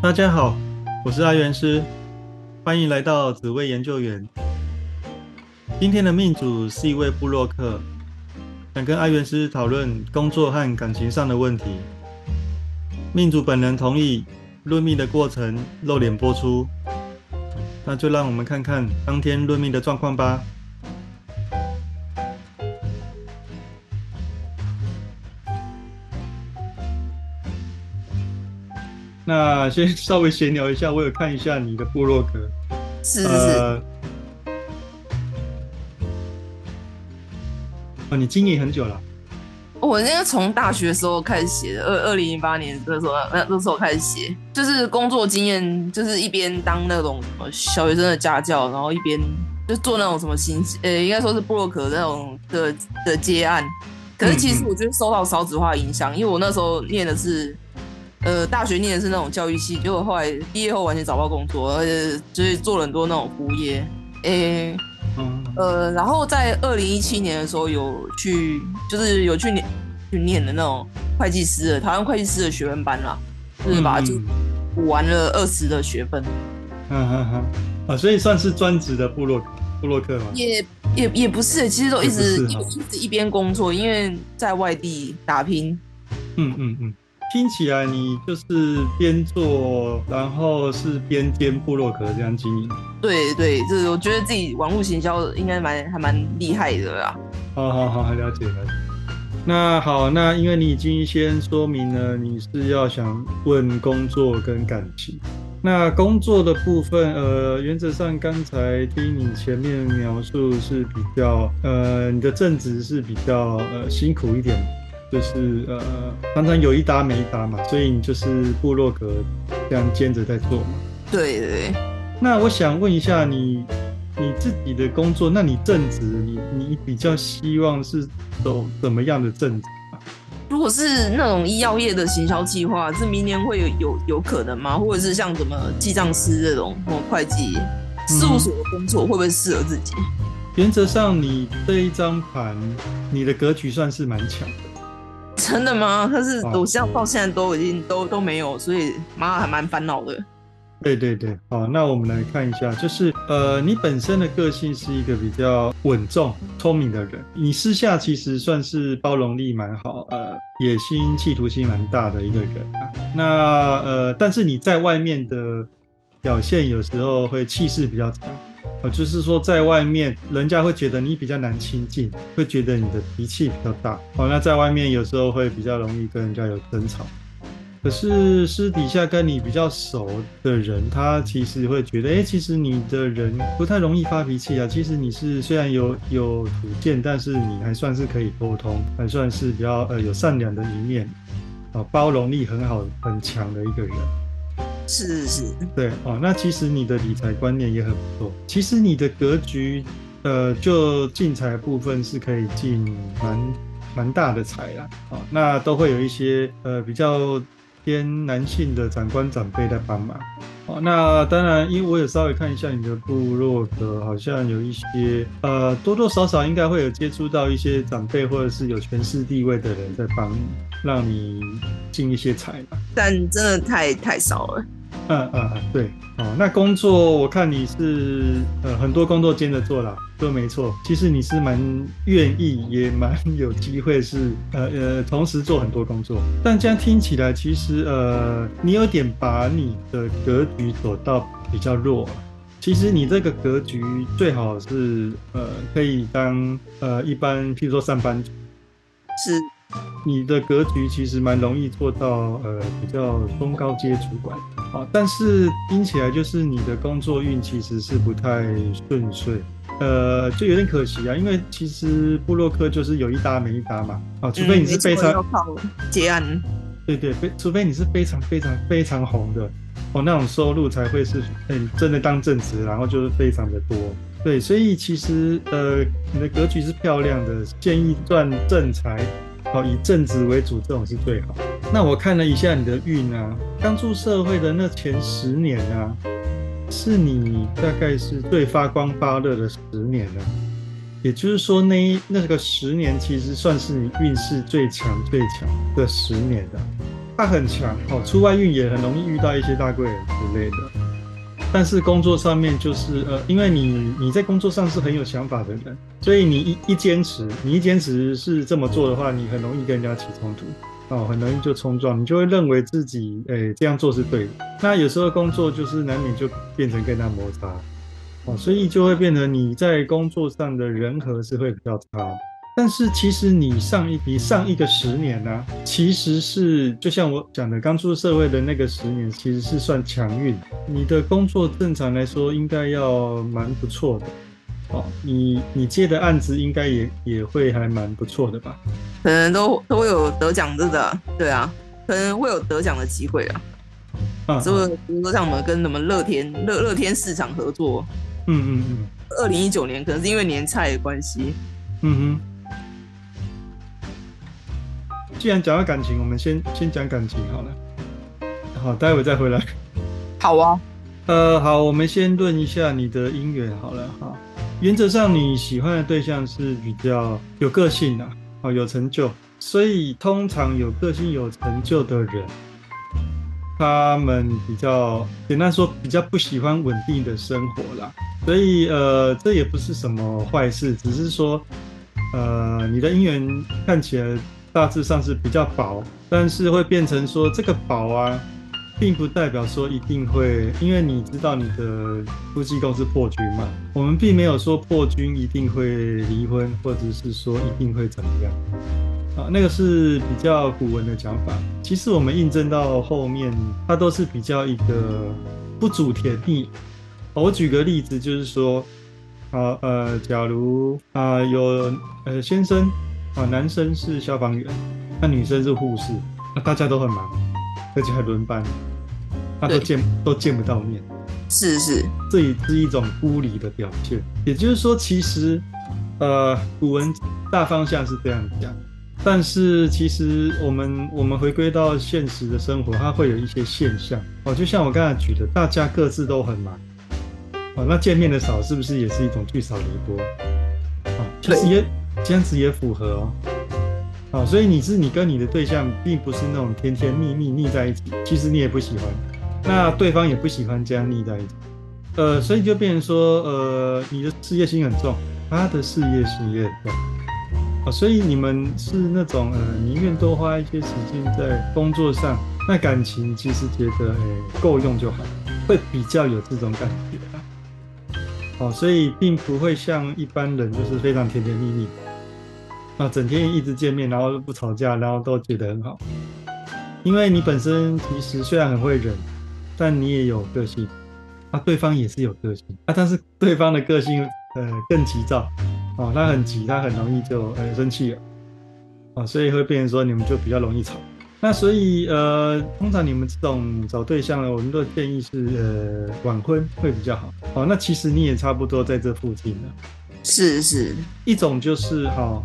大家好，我是阿元师，欢迎来到紫薇研究员。今天的命主是一位布洛克，想跟阿元师讨论工作和感情上的问题。命主本人同意论命的过程露脸播出，那就让我们看看当天论命的状况吧。那先稍微闲聊一下，我有看一下你的部落格，是是是，哦，你经营很久了。我那个从大学时候开始写的，二二零零八年那时候那那时候开始写，就是工作经验，就是一边当那种小学生的家教，然后一边就做那种什么新呃，应该说是布洛克那种的的接案。可是其实我觉得受到少子化影响，因为我那时候念的是。呃，大学念的是那种教育系，结果后来毕业后完全找不到工作，而且就是做了很多那种服务业。诶，嗯，呃，然后在二零一七年的时候有去，就是有去念去念的那种会计师的台湾会计师的学分班啦，就是把就补完了二十的学分。嗯嗯嗯，啊，所以算是专职的部落部落客吗？也也也不是，其实都一直一直一边工作，因为在外地打拼。嗯嗯嗯。听起来你就是边做，然后是边兼部落格这样经营。对对，就是我觉得自己网络行销应该蛮还蛮厉害的啦。好好好，了解了解。那好，那因为你已经先说明了你是要想问工作跟感情。那工作的部分，呃，原则上刚才听你前面描述是比较，呃，你的正职是比较呃辛苦一点。就是呃，常常有一搭没一搭嘛，所以你就是部落格这样兼着在做嘛。对对。那我想问一下你，你自己的工作，那你正职，你你比较希望是走怎么样的正职啊？如果是那种医药业的行销计划，是明年会有有有可能吗？或者是像什么记账师这种或会计事务所的工作，会不会适合自己？原则上，你这一张盘，你的格局算是蛮强的。真的吗？可是我现在到现在都已经都都没有，所以妈还蛮烦恼的。对对对，好，那我们来看一下，就是呃，你本身的个性是一个比较稳重、聪明的人，你私下其实算是包容力蛮好，呃，野心、企图心蛮大的一个人啊。那呃，但是你在外面的表现有时候会气势比较强。呃，就是说，在外面人家会觉得你比较难亲近，会觉得你的脾气比较大。哦，那在外面有时候会比较容易跟人家有争吵。可是私底下跟你比较熟的人，他其实会觉得，哎，其实你的人不太容易发脾气啊。其实你是虽然有有主见，但是你还算是可以沟通，还算是比较呃有善良的一面，啊，包容力很好很强的一个人。是是是，对哦，那其实你的理财观念也很不错。其实你的格局，呃，就进财部分是可以进蛮蛮大的财啦。哦，那都会有一些呃比较偏男性的长官长辈在帮忙。哦，那当然，因为我有稍微看一下你的部落格，好像有一些呃多多少少应该会有接触到一些长辈或者是有权势地位的人在帮你，让你进一些财吧。但真的太太少了。嗯嗯嗯，对哦，那工作我看你是呃很多工作兼着做啦，都没错。其实你是蛮愿意，也蛮有机会是呃呃同时做很多工作。但这样听起来，其实呃你有点把你的格局走到比较弱。其实你这个格局最好是呃可以当呃一般，譬如说上班族。是。你的格局其实蛮容易做到，呃，比较中高阶主管，啊，但是听起来就是你的工作运其实是不太顺遂，呃，就有点可惜啊，因为其实布洛克就是有一搭没一搭嘛，啊，除非你是非常结案，对对，非除非你是非常非常非常红的，哦，那种收入才会是，嗯，真的当正职，然后就是非常的多，对，所以其实，呃，你的格局是漂亮的，建议赚正财。好，以正直为主，这种是最好。那我看了一下你的运啊，刚出社会的那前十年啊，是你大概是最发光发热的十年了。也就是说，那那个十年其实算是你运势最强最强的十年了。他很强哦，出外运也很容易遇到一些大贵人之类的。但是工作上面就是呃，因为你你在工作上是很有想法的人，所以你一一坚持，你一坚持是这么做的话，你很容易跟人家起冲突哦，很容易就冲撞，你就会认为自己诶这样做是对的。那有时候工作就是难免就变成跟他摩擦哦，所以就会变成你在工作上的人和是会比较差。但是其实你上一你上一个十年呢，其实是就像我讲的，刚出社会的那个十年，其实是算强运。你的工作正常来说应该要蛮不错的，哦，你你接的案子应该也也会还蛮不错的吧？可能都都会有得奖的，对啊，可能会有得奖的机会啊。啊，所以比如说像我们跟什么乐天乐乐天市场合作，嗯嗯嗯，二零一九年可能是因为年菜的关系，嗯哼。既然讲到感情，我们先先讲感情好了。好，待会再回来。好啊。呃，好，我们先论一下你的姻缘好了哈。原则上你喜欢的对象是比较有个性的，哦，有成就。所以通常有个性、有成就的人，他们比较简单说，比较不喜欢稳定的生活啦。所以呃，这也不是什么坏事，只是说，呃，你的姻缘看起来。大致上是比较薄，但是会变成说这个薄啊，并不代表说一定会，因为你知道你的夫妻宫是破军嘛，我们并没有说破军一定会离婚，或者是说一定会怎么样啊，那个是比较古文的讲法。其实我们印证到后面，它都是比较一个不主甜蜜。我举个例子，就是说，好呃，假如啊有呃先生。啊，男生是消防员，那女生是护士，那大家都很忙，而且还轮班，那都见都见不到面，是是，这也是一种孤立的表现。也就是说，其实，呃，古文大方向是这样讲，但是其实我们我们回归到现实的生活，它会有一些现象哦，就像我刚才举的，大家各自都很忙，哦，那见面的少，是不是也是一种聚少离多？啊，其实也。这样子也符合哦，好，所以你是你跟你的对象并不是那种甜甜蜜蜜腻在一起，其实你也不喜欢，那对方也不喜欢这样腻在一起，呃，所以就变成说，呃，你的事业心很重，他的事业心也很重，啊，所以你们是那种呃宁愿多花一些时间在工作上，那感情其实觉得哎够用就好，会比较有这种感觉，好，所以并不会像一般人就是非常甜甜蜜蜜。啊，整天一直见面，然后不吵架，然后都觉得很好。因为你本身其实虽然很会忍，但你也有个性。啊，对方也是有个性啊，但是对方的个性呃更急躁。哦，他很急，他很容易就呃生气了。啊，所以会变成说你们就比较容易吵。那所以呃，通常你们这种找对象呢，我们都建议是呃晚婚会比较好。好，那其实你也差不多在这附近了。是是，一种就是哈。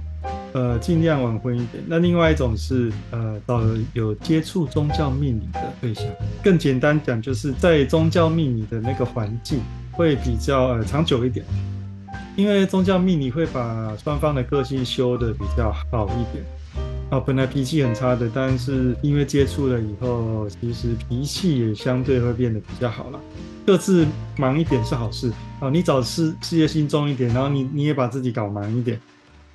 呃，尽量晚婚一点。那另外一种是，呃，找有接触宗教命理的对象。更简单讲，就是在宗教命理的那个环境会比较呃长久一点。因为宗教命理会把双方的个性修的比较好一点。啊，本来脾气很差的，但是因为接触了以后，其实脾气也相对会变得比较好了。各自忙一点是好事。啊，你找事事业心重一点，然后你你也把自己搞忙一点。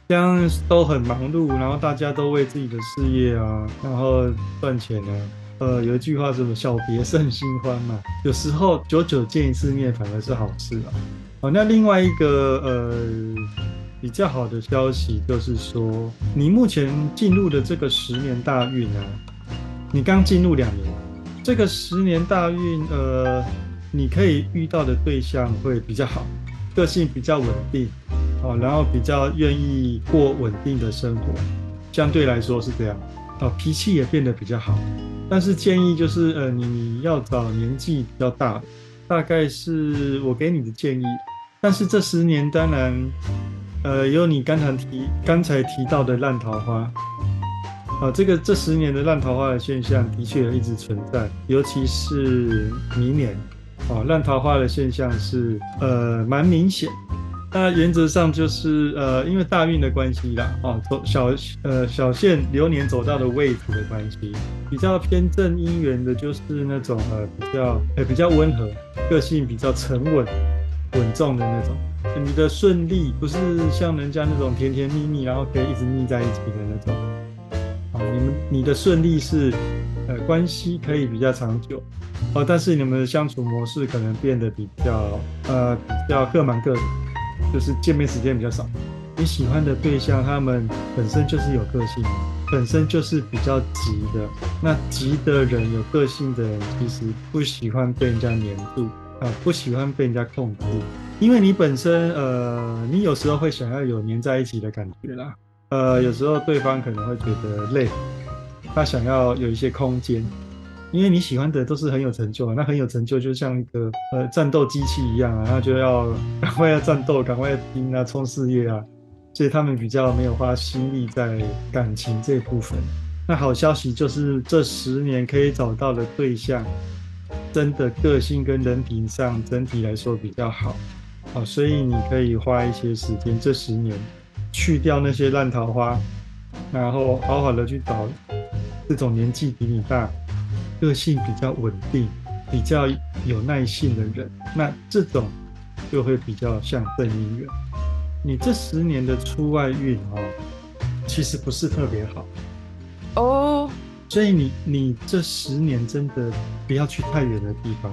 这样都很忙碌，然后大家都为自己的事业啊，然后赚钱呢。呃，有一句话什么“小别胜新欢”嘛，有时候久久见一次面反而是好事啊。好，那另外一个呃比较好的消息就是说，你目前进入的这个十年大运啊，你刚进入两年，这个十年大运呃，你可以遇到的对象会比较好，个性比较稳定。哦，然后比较愿意过稳定的生活，相对来说是这样。哦，脾气也变得比较好，但是建议就是，呃，你要找年纪比较大，大概是我给你的建议。但是这十年当然，呃，有你刚才提刚才提到的烂桃花，啊，这个这十年的烂桃花的现象的确一直存在，尤其是明年，哦，烂桃花的现象是呃蛮明显。那原则上就是呃，因为大运的关系啦，哦，走小呃小线流年走到的位置的关系，比较偏正姻缘的，就是那种呃比较呃比较温和，个性比较沉稳稳重的那种。你的顺利不是像人家那种甜甜蜜蜜，然后可以一直腻在一起的那种。啊，你们你的顺利是呃关系可以比较长久。哦，但是你们的相处模式可能变得比较呃比较各忙各的，就是见面时间比较少。你喜欢的对象，他们本身就是有个性，本身就是比较急的。那急的人，有个性的人，其实不喜欢被人家黏住啊，不喜欢被人家控制。因为你本身呃，你有时候会想要有黏在一起的感觉啦。呃，有时候对方可能会觉得累，他想要有一些空间。因为你喜欢的都是很有成就啊，那很有成就就像一个呃战斗机器一样啊，他就要 赶快要战斗，赶快拼啊，冲事业啊，所以他们比较没有花心力在感情这部分。那好消息就是这十年可以找到的对象，真的个性跟人品上整体来说比较好，好，所以你可以花一些时间这十年去掉那些烂桃花，然后好好的去找这种年纪比你大。个性比较稳定、比较有耐性的人，那这种就会比较像正姻缘。你这十年的出外运哦，其实不是特别好哦，所以你你这十年真的不要去太远的地方。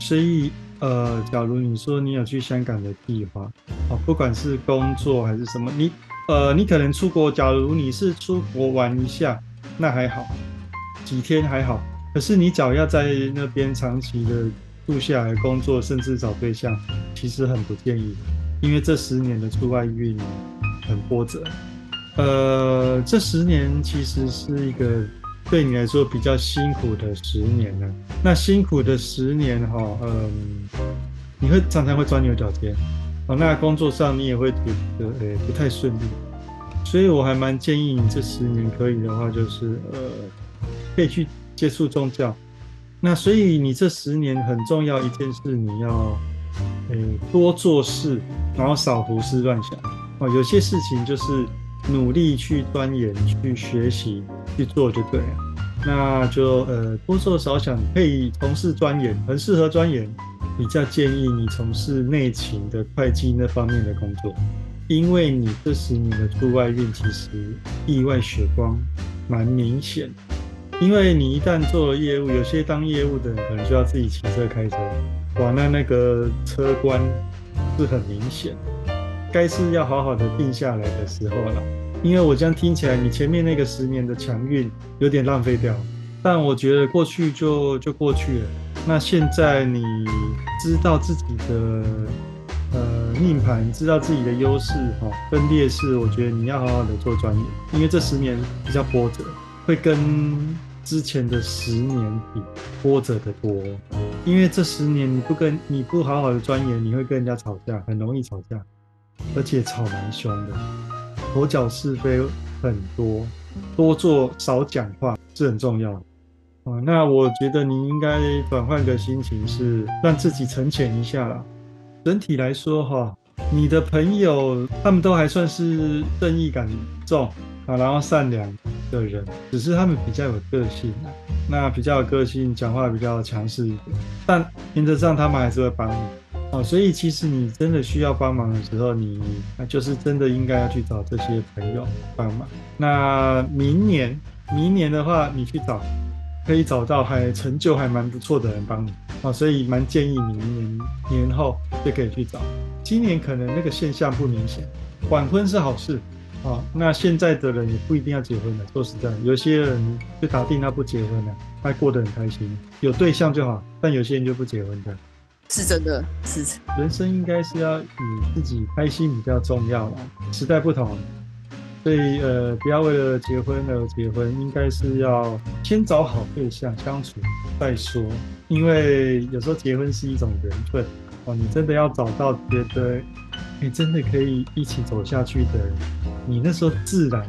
所以呃，假如你说你有去香港的计划，哦，不管是工作还是什么，你呃，你可能出国，假如你是出国玩一下，那还好，几天还好。可是你脚要在那边长期的住下来工作，甚至找对象，其实很不建议，因为这十年的出外运很波折。呃，这十年其实是一个对你来说比较辛苦的十年呢。那辛苦的十年哈，嗯，你会常常会钻牛角尖，哦，那工作上你也会觉得诶不太顺利，所以我还蛮建议你这十年可以的话，就是呃可以去。接触宗教，那所以你这十年很重要一件事，你要诶多做事，然后少胡思乱想哦。有些事情就是努力去钻研、去学习、去做就对了。那就呃多做少想，可以从事钻研，很适合钻研。比较建议你从事内勤的会计那方面的工作，因为你这十年的出外运其实意外血光蛮明显。因为你一旦做了业务，有些当业务的人可能就要自己骑车开车，哇，那那个车关是很明显，该是要好好的定下来的时候了。因为我这样听起来，你前面那个十年的强运有点浪费掉，但我觉得过去就就过去了。那现在你知道自己的呃命盘，知道自己的优势哈跟劣势，我觉得你要好好的做专业，因为这十年比较波折，会跟。之前的十年比波折的多，因为这十年你不跟你不好好的钻研，你会跟人家吵架，很容易吵架，而且吵蛮凶的，口角是非很多，多做少讲话是很重要的啊。那我觉得你应该转换个心情，是让自己沉潜一下啦。整体来说哈，你的朋友他们都还算是正义感重啊，然后善良。的人，只是他们比较有个性，那比较有个性，讲话比较强势一点，但原则上他们还是会帮你哦。所以其实你真的需要帮忙的时候，你那就是真的应该要去找这些朋友帮忙。那明年，明年的话，你去找，可以找到还成就还蛮不错的人帮你啊。所以蛮建议你明年年后就可以去找。今年可能那个现象不明显，晚婚是好事。啊，那现在的人也不一定要结婚了。说实在，有些人就打定他不结婚了，他过得很开心，有对象就好。但有些人就不结婚的，是真的，是。人生应该是要以自己开心比较重要啦。时代不同，所以呃，不要为了结婚而结婚，应该是要先找好对象相处再说。因为有时候结婚是一种缘分哦，你真的要找到觉得。你真的可以一起走下去的，你那时候自然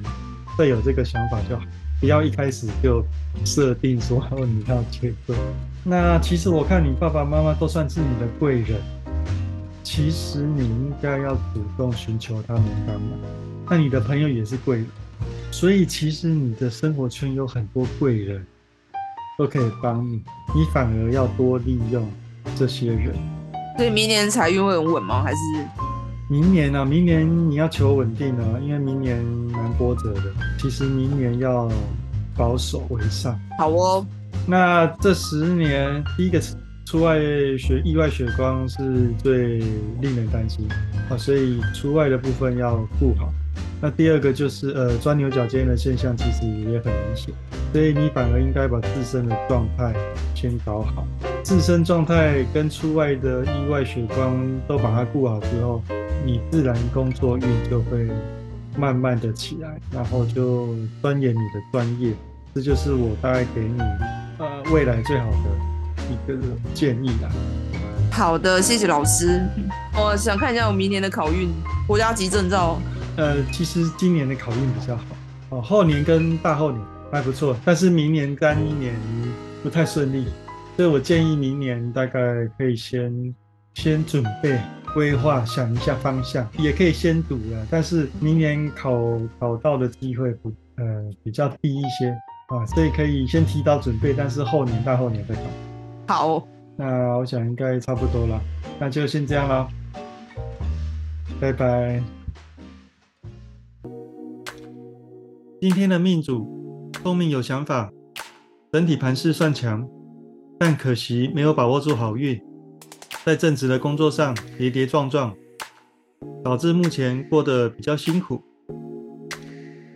会有这个想法就好，不要一开始就设定说你要结婚。那其实我看你爸爸妈妈都算是你的贵人，其实你应该要主动寻求他们帮忙。那你的朋友也是贵人，所以其实你的生活圈有很多贵人，都可以帮你，你反而要多利用这些人。所以明年财运会很稳吗？还是明年呢、明年你要求稳定啊，因为明年蛮波折的。其实明年要保守为上。好哦？那这十年，第一个出外血意外血光是最令人担心啊，所以出外的部分要顾好。那第二个就是呃钻牛角尖的现象，其实也很明显，所以你反而应该把自身的状态先搞好，自身状态跟出外的意外血光都把它顾好之后，你自然工作运就会慢慢的起来，然后就钻研你的专业，这就是我大概给你呃未来最好的一个建议啦。好的，谢谢老师。我想看一下我明年的考运，国家级证照。呃，其实今年的考运比较好哦，后年跟大后年还不错，但是明年干一年不太顺利，所以我建议明年大概可以先先准备规划，想一下方向，也可以先读了，但是明年考考到的机会不呃比较低一些啊，所以可以先提早准备，但是后年大后年再考。好，那我想应该差不多了，那就先这样了，拜拜。今天的命主聪明有想法，整体盘势算强，但可惜没有把握住好运，在正职的工作上跌跌撞撞，导致目前过得比较辛苦。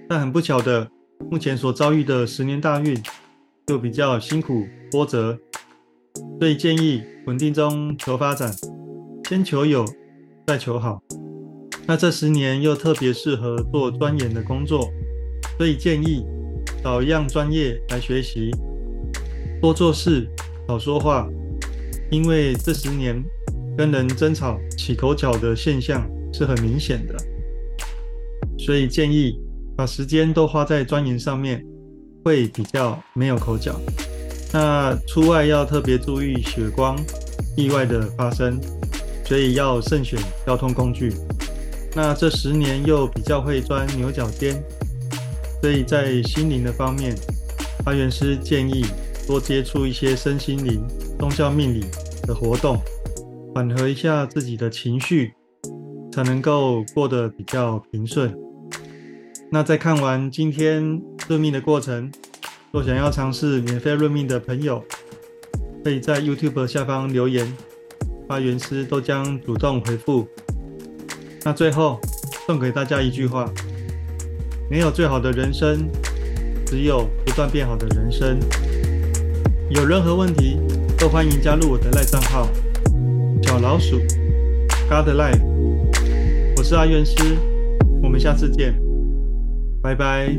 但很不巧的，目前所遭遇的十年大运就比较辛苦波折，所以建议稳定中求发展，先求有，再求好。那这十年又特别适合做钻研的工作。所以建议找一样专业来学习，多做事，少说话。因为这十年跟人争吵起口角的现象是很明显的，所以建议把时间都花在钻研上面，会比较没有口角。那出外要特别注意血光意外的发生，所以要慎选交通工具。那这十年又比较会钻牛角尖。所以在心灵的方面，发源师建议多接触一些身心灵、宗教命理的活动，缓和一下自己的情绪，才能够过得比较平顺。那在看完今天论命的过程，若想要尝试免费论命的朋友，可以在 YouTube 下方留言，发源师都将主动回复。那最后送给大家一句话。没有最好的人生，只有不断变好的人生。有任何问题，都欢迎加入我的赖账号小老鼠 God Life。我是阿元师，我们下次见，拜拜。